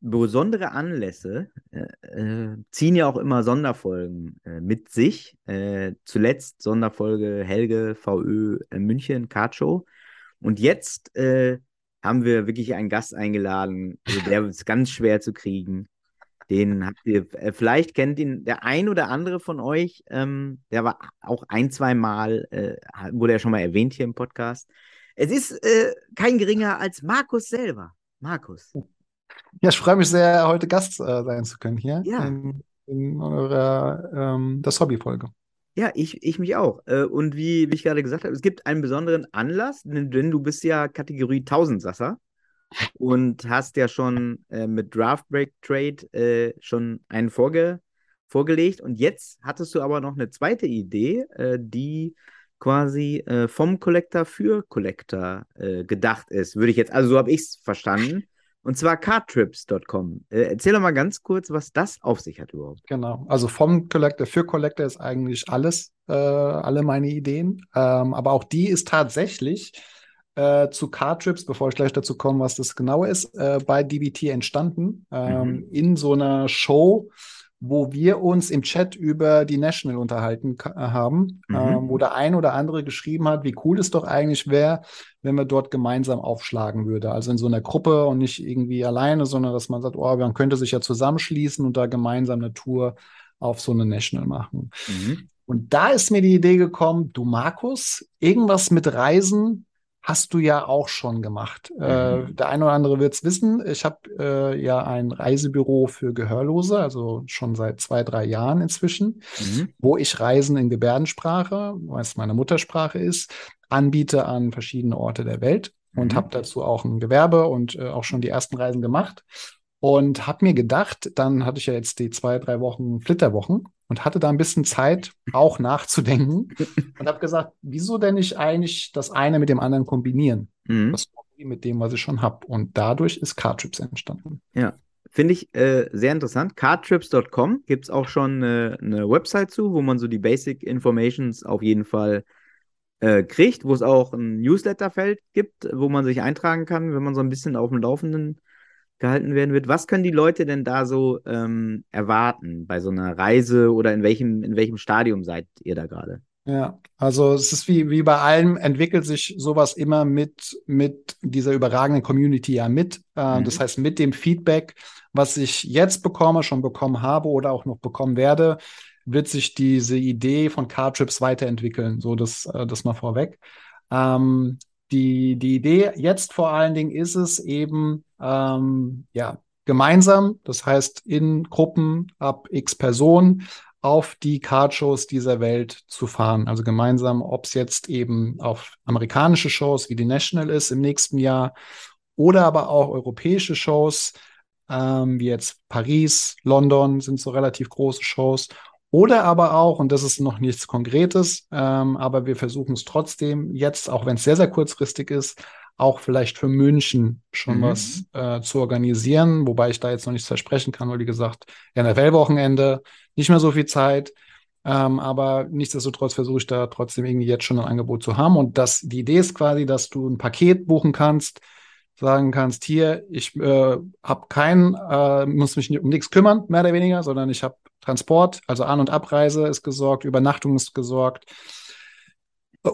besondere Anlässe äh, äh, ziehen ja auch immer Sonderfolgen äh, mit sich. Äh, zuletzt Sonderfolge Helge VÖ äh, München Card Show. Und jetzt äh, haben wir wirklich einen Gast eingeladen, also der ist ganz schwer zu kriegen. Den habt ihr, vielleicht kennt ihn der ein oder andere von euch, ähm, der war auch ein, zwei Mal, wurde er schon mal erwähnt hier im Podcast. Es ist kein geringer als Markus selber. Markus. Ja, ich freue mich sehr, heute Gast äh, sein zu können hier ja. in, in eurer ähm, das Hobby-Folge. Ja, ich, ich mich auch. Äh, und wie, wie ich gerade gesagt habe, es gibt einen besonderen Anlass, denn, du bist ja Kategorie 1000 Sasser und hast ja schon äh, mit Draft Break Trade äh, schon einen vorge vorgelegt. Und jetzt hattest du aber noch eine zweite Idee, äh, die quasi äh, vom Collector für Collector gedacht ist, würde ich jetzt, also so habe ich es verstanden. Und zwar cardtrips.com. Äh, erzähl doch mal ganz kurz, was das auf sich hat überhaupt. Genau. Also vom Collector für Collector ist eigentlich alles, äh, alle meine Ideen. Ähm, aber auch die ist tatsächlich äh, zu Cardtrips, bevor ich gleich dazu komme, was das genau ist, äh, bei DBT entstanden. Ähm, mhm. In so einer Show wo wir uns im Chat über die National unterhalten äh, haben, mhm. ähm, wo der ein oder andere geschrieben hat, wie cool es doch eigentlich wäre, wenn wir dort gemeinsam aufschlagen würde. Also in so einer Gruppe und nicht irgendwie alleine, sondern dass man sagt, oh, man könnte sich ja zusammenschließen und da gemeinsam eine Tour auf so eine National machen. Mhm. Und da ist mir die Idee gekommen, du Markus, irgendwas mit Reisen hast du ja auch schon gemacht. Äh, mhm. Äh, der eine oder andere wird es wissen. Ich habe äh, ja ein Reisebüro für Gehörlose, also schon seit zwei, drei Jahren inzwischen, mhm. wo ich Reisen in Gebärdensprache, was meine Muttersprache ist, anbiete an verschiedene Orte der Welt und mhm. habe dazu auch ein Gewerbe und äh, auch schon die ersten Reisen gemacht. Und habe mir gedacht, dann hatte ich ja jetzt die zwei, drei Wochen Flitterwochen und hatte da ein bisschen Zeit, auch nachzudenken und habe gesagt, wieso denn nicht eigentlich das eine mit dem anderen kombinieren? Mhm. Das mit dem, was ich schon habe. Und dadurch ist Cardtrips entstanden. Ja, finde ich äh, sehr interessant. Cardtrips.com gibt es auch schon äh, eine Website zu, wo man so die Basic Informations auf jeden Fall äh, kriegt, wo es auch ein Newsletterfeld gibt, wo man sich eintragen kann, wenn man so ein bisschen auf dem Laufenden gehalten werden wird. Was können die Leute denn da so ähm, erwarten bei so einer Reise oder in welchem, in welchem Stadium seid ihr da gerade? Ja, also es ist wie, wie bei allem, entwickelt sich sowas immer mit, mit dieser überragenden Community ja mit. Äh, mhm. Das heißt, mit dem Feedback, was ich jetzt bekomme, schon bekommen habe oder auch noch bekommen werde, wird sich diese Idee von Cardtrips weiterentwickeln. So, das, äh, das mal vorweg. Ähm, die, die Idee jetzt vor allen Dingen ist es eben, ähm, ja, gemeinsam, das heißt in Gruppen ab x Personen auf die Cardshows dieser Welt zu fahren. Also gemeinsam, ob es jetzt eben auf amerikanische Shows wie die National ist im nächsten Jahr oder aber auch europäische Shows, ähm, wie jetzt Paris, London sind so relativ große Shows oder aber auch, und das ist noch nichts Konkretes, ähm, aber wir versuchen es trotzdem jetzt, auch wenn es sehr, sehr kurzfristig ist, auch vielleicht für München schon mhm. was äh, zu organisieren, wobei ich da jetzt noch nichts versprechen kann, weil wie gesagt, NFL-Wochenende, nicht mehr so viel Zeit. Ähm, aber nichtsdestotrotz versuche ich da trotzdem irgendwie jetzt schon ein Angebot zu haben. Und das, die Idee ist quasi, dass du ein Paket buchen kannst, sagen kannst, hier, ich äh, habe keinen, äh, muss mich um nichts kümmern, mehr oder weniger, sondern ich habe Transport, also An- und Abreise ist gesorgt, Übernachtung ist gesorgt,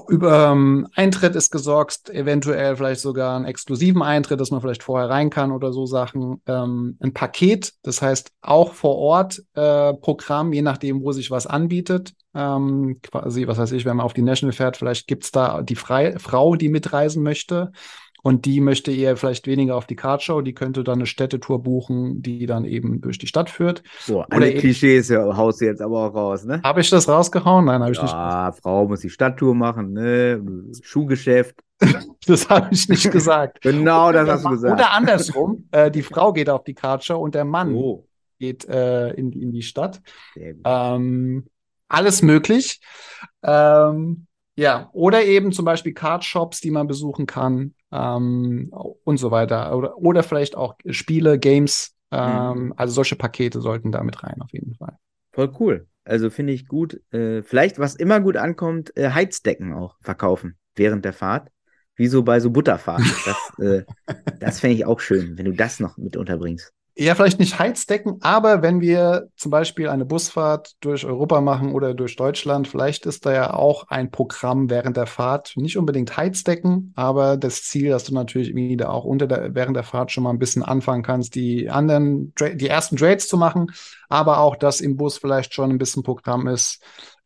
über ähm, Eintritt ist gesorgt, eventuell vielleicht sogar einen exklusiven Eintritt, dass man vielleicht vorher rein kann oder so Sachen. Ähm, ein Paket, das heißt auch vor Ort äh, Programm, je nachdem, wo sich was anbietet. Ähm, quasi, was weiß ich, wenn man auf die National fährt, vielleicht gibt es da die Frei Frau, die mitreisen möchte. Und die möchte eher vielleicht weniger auf die Cardshow, die könnte dann eine Städtetour buchen, die dann eben durch die Stadt führt. Boah, alle Oder Klischees ja, haust du jetzt aber auch raus, ne? Habe ich das rausgehauen? Nein, habe ich ja, nicht. Ja, Frau muss die Stadttour machen, ne? Schuhgeschäft. das habe ich nicht gesagt. genau, das hast du gesagt. Oder andersrum, äh, die Frau geht auf die Cardshow und der Mann oh. geht äh, in, in die Stadt. Ähm, alles möglich. Ähm, ja, oder eben zum Beispiel Card-Shops, die man besuchen kann ähm, und so weiter. Oder, oder vielleicht auch Spiele, Games. Ähm, mhm. Also solche Pakete sollten da mit rein, auf jeden Fall. Voll cool. Also finde ich gut. Äh, vielleicht, was immer gut ankommt, äh, Heizdecken auch verkaufen während der Fahrt. Wie so bei so Butterfahrten. Das, äh, das fände ich auch schön, wenn du das noch mit unterbringst. Ja, vielleicht nicht Heizdecken, aber wenn wir zum Beispiel eine Busfahrt durch Europa machen oder durch Deutschland, vielleicht ist da ja auch ein Programm während der Fahrt. Nicht unbedingt Heizdecken, aber das Ziel, dass du natürlich wieder auch unter der, während der Fahrt schon mal ein bisschen anfangen kannst, die anderen, die ersten Trades zu machen, aber auch, dass im Bus vielleicht schon ein bisschen Programm ist.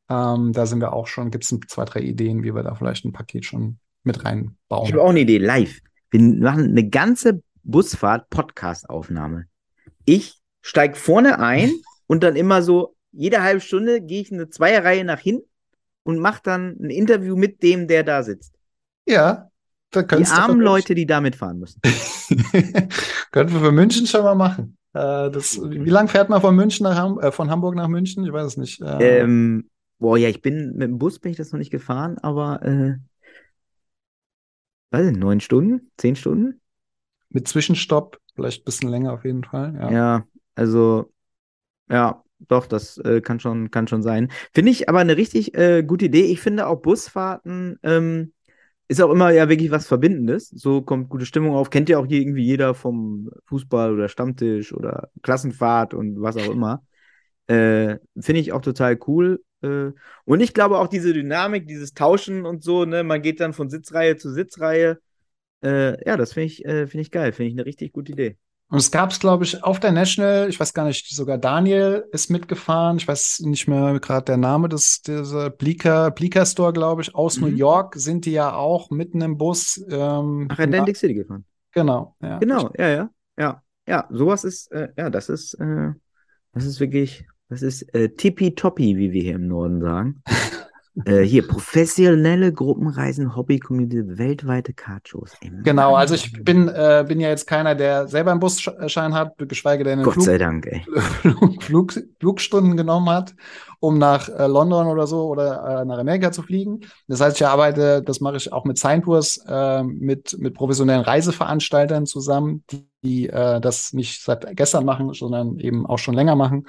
Ähm, da sind wir auch schon, gibt es zwei, drei Ideen, wie wir da vielleicht ein Paket schon mit reinbauen. Ich habe auch eine Idee, live. Wir machen eine ganze Busfahrt Podcast-Aufnahme ich steige vorne ein und dann immer so, jede halbe Stunde gehe ich eine Zweierreihe nach hinten und mache dann ein Interview mit dem, der da sitzt. Ja. Da die armen Leute, die da mitfahren müssen. Könnten wir für München schon mal machen. Äh, das, wie lange fährt man von München nach Ham äh, von Hamburg nach München? Ich weiß es nicht. Äh, ähm, boah, ja, ich bin mit dem Bus bin ich das noch nicht gefahren, aber äh, nicht, neun Stunden, zehn Stunden? Mit Zwischenstopp Vielleicht ein bisschen länger auf jeden Fall. Ja, ja also, ja, doch, das äh, kann, schon, kann schon sein. Finde ich aber eine richtig äh, gute Idee. Ich finde auch Busfahrten ähm, ist auch immer ja wirklich was Verbindendes. So kommt gute Stimmung auf. Kennt ja auch hier irgendwie jeder vom Fußball oder Stammtisch oder Klassenfahrt und was auch immer. Äh, finde ich auch total cool. Äh, und ich glaube auch diese Dynamik, dieses Tauschen und so, ne, man geht dann von Sitzreihe zu Sitzreihe äh, ja, das finde ich, äh, find ich geil, finde ich eine richtig gute Idee. Und es gab es, glaube ich, auf der National, ich weiß gar nicht, sogar Daniel ist mitgefahren. Ich weiß nicht mehr gerade der Name des dieser Bleaker, Bleaker Store, glaube ich, aus mhm. New York sind die ja auch mitten im Bus. Ähm, Ach, Atlantic City gefahren. Genau, ja. Genau, ja, ja, ja. Ja, sowas ist, äh, ja, das ist, äh, das ist wirklich, das ist äh, tippitoppi, wie wir hier im Norden sagen. Äh, hier, professionelle Gruppenreisen, Hobby-Community, weltweite Kartshows. Genau, also ich bin, äh, bin ja jetzt keiner, der selber einen Busschein hat, geschweige denn Gott Flug, sei Dank, ey. Flug, Flugstunden genommen hat, um nach äh, London oder so oder äh, nach Amerika zu fliegen. Das heißt, ich arbeite, das mache ich auch mit Signtours, äh, mit, mit professionellen Reiseveranstaltern zusammen, die, die das nicht seit gestern machen, sondern eben auch schon länger machen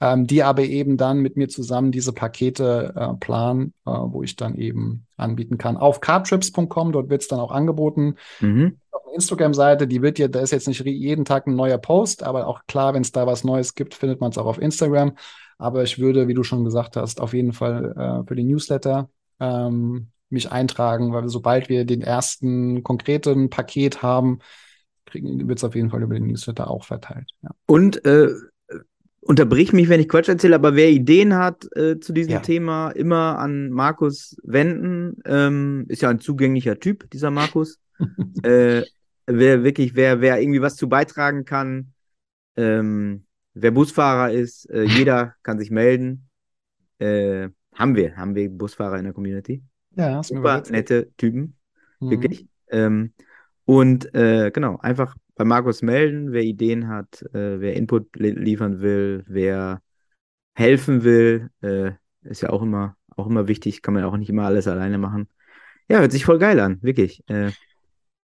ähm, die aber eben dann mit mir zusammen diese Pakete äh, planen, äh, wo ich dann eben anbieten kann. Auf cardtrips.com, dort wird es dann auch angeboten. Mhm. Auf der Instagram-Seite, die wird ja, da ist jetzt nicht jeden Tag ein neuer Post, aber auch klar, wenn es da was Neues gibt, findet man es auch auf Instagram. Aber ich würde, wie du schon gesagt hast, auf jeden Fall äh, für die Newsletter ähm, mich eintragen, weil sobald wir den ersten konkreten Paket haben, wird es auf jeden Fall über den Newsletter auch verteilt. Ja. Und äh, unterbrich mich, wenn ich Quatsch erzähle, aber wer Ideen hat äh, zu diesem ja. Thema, immer an Markus wenden. Ähm, ist ja ein zugänglicher Typ, dieser Markus. äh, wer wirklich, wer, wer irgendwie was zu beitragen kann, ähm, wer Busfahrer ist, äh, jeder kann sich melden. Äh, haben wir, haben wir Busfahrer in der Community. Ja, super nette Typen, mhm. wirklich. Ähm, und äh, genau, einfach bei Markus melden, wer Ideen hat, äh, wer Input li liefern will, wer helfen will, äh, ist ja auch immer, auch immer wichtig, kann man ja auch nicht immer alles alleine machen. Ja, hört sich voll geil an, wirklich. Äh,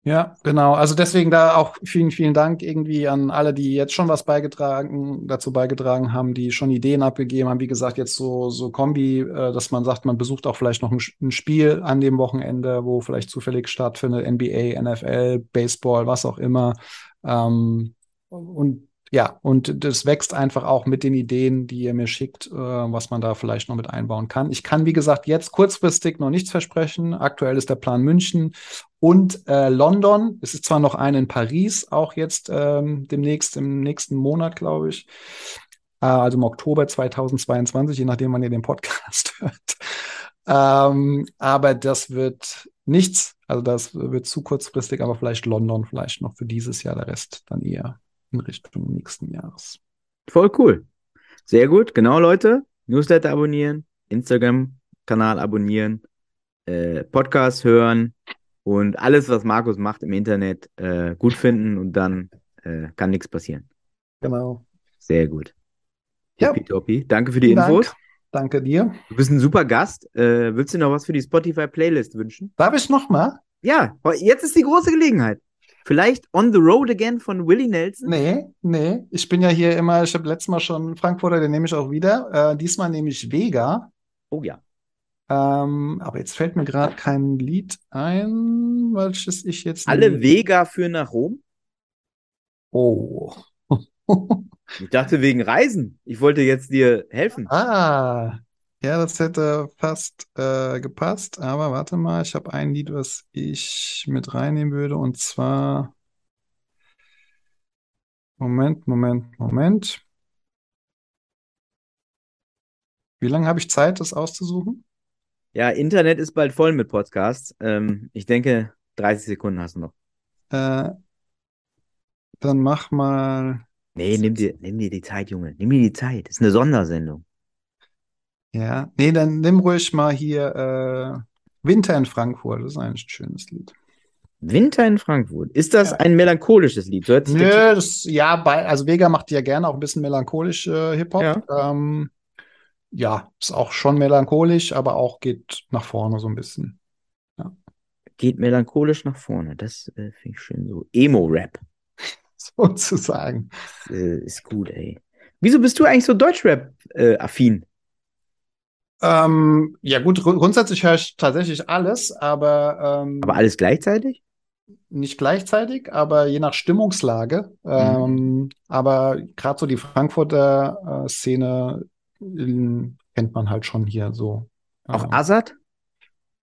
ja, genau. Also deswegen da auch vielen, vielen Dank irgendwie an alle, die jetzt schon was beigetragen, dazu beigetragen haben, die schon Ideen abgegeben haben. Wie gesagt, jetzt so, so Kombi, äh, dass man sagt, man besucht auch vielleicht noch ein, ein, Spiel an dem Wochenende, wo vielleicht zufällig stattfindet, NBA, NFL, Baseball, was auch immer. Ähm, und ja, und das wächst einfach auch mit den Ideen, die ihr mir schickt, äh, was man da vielleicht noch mit einbauen kann. Ich kann, wie gesagt, jetzt kurzfristig noch nichts versprechen. Aktuell ist der Plan München und äh, London. Es ist zwar noch eine in Paris, auch jetzt ähm, demnächst, im nächsten Monat, glaube ich. Äh, also im Oktober 2022, je nachdem, wann ihr den Podcast hört. Ähm, aber das wird nichts. Also das wird zu kurzfristig, aber vielleicht London, vielleicht noch für dieses Jahr, der Rest dann eher in Richtung nächsten Jahres. Voll cool. Sehr gut. Genau, Leute. Newsletter abonnieren, Instagram-Kanal abonnieren, äh, Podcast hören und alles, was Markus macht im Internet, äh, gut finden und dann äh, kann nichts passieren. Genau. Sehr gut. Ja. Danke für die Infos. Dank. Danke dir. Du bist ein super Gast. Äh, willst du noch was für die Spotify-Playlist wünschen? Darf ich noch mal? Ja, jetzt ist die große Gelegenheit. Vielleicht On the Road Again von Willie Nelson? Nee, nee. Ich bin ja hier immer, ich habe letztes Mal schon Frankfurter, den nehme ich auch wieder. Äh, diesmal nehme ich Vega. Oh ja. Ähm, aber jetzt fällt mir gerade kein Lied ein, welches ich jetzt. Alle nehme. Vega führen nach Rom? Oh. Ich dachte wegen Reisen. Ich wollte jetzt dir helfen. Ah, ja, das hätte fast äh, gepasst, aber warte mal, ich habe ein Lied, was ich mit reinnehmen würde, und zwar. Moment, Moment, Moment. Wie lange habe ich Zeit, das auszusuchen? Ja, Internet ist bald voll mit Podcasts. Ähm, ich denke, 30 Sekunden hast du noch. Äh, dann mach mal. Nee, nimm dir, nimm dir die Zeit, Junge. Nimm dir die Zeit. Das ist eine Sondersendung. Ja, nee, dann nimm ruhig mal hier äh, Winter in Frankfurt. Das ist ein schönes Lied. Winter in Frankfurt. Ist das Ja. ein melancholisches Lied? So Nö, das, ja, bei, also Vega macht ja gerne auch ein bisschen melancholisch äh, Hip-Hop. Ja. Ähm, ja, ist auch schon melancholisch, aber auch geht nach vorne so ein bisschen. geht melancholisch nach vorne. Das äh, finde ich schön so. Emo-Rap. Sozusagen. Das, äh, ist gut, ey. Wieso bist du eigentlich so Deutschrap-affin? Ähm, ja, gut, grund- grundsätzlich höre ich tatsächlich alles, aber, ähm, Aber alles gleichzeitig? nicht gleichzeitig, aber je nach Stimmungslage. Mhm. Ähm, aber gerade so die Frankfurter äh, Szene ähm, kennt man halt schon hier so. Auch Azad?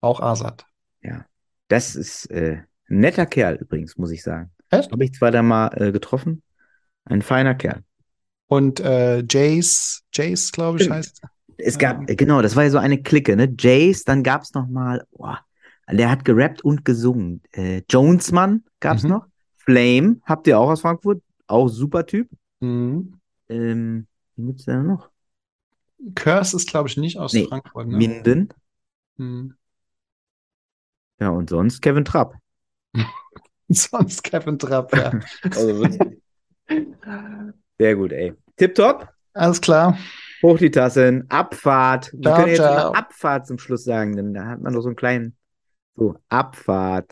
auch Asad. Das ist äh, ein netter Kerl übrigens, muss ich sagen. Echt? Habe ich zwar da mal äh, getroffen. Ein feiner Kerl. Und äh, Jace, Jace, glaube ich, Stimmt. heißt. Es Ja. gab, äh, genau, das war ja so eine Clique, ne? Jace, dann gab es noch mal, boah, der hat gerappt und gesungen. Äh, Jonesmann gab es Mhm. noch. Flame, habt ihr auch aus Frankfurt? Auch super Typ. Mhm. Ähm, wie gibt's da noch? Curse ist, glaube ich, nicht aus Nee, Frankfurt. Ne? Minden. Mhm. Ja, und sonst Kevin Trapp. Sonst Kevin Trapp, ja. Also. Sehr gut, ey. Tipptopp. Alles klar. Hoch die Tassen. Abfahrt. Wir Ciao, können jetzt ciao. Abfahrt zum Schluss sagen, denn da hat man noch so einen kleinen. So, Abfahrt.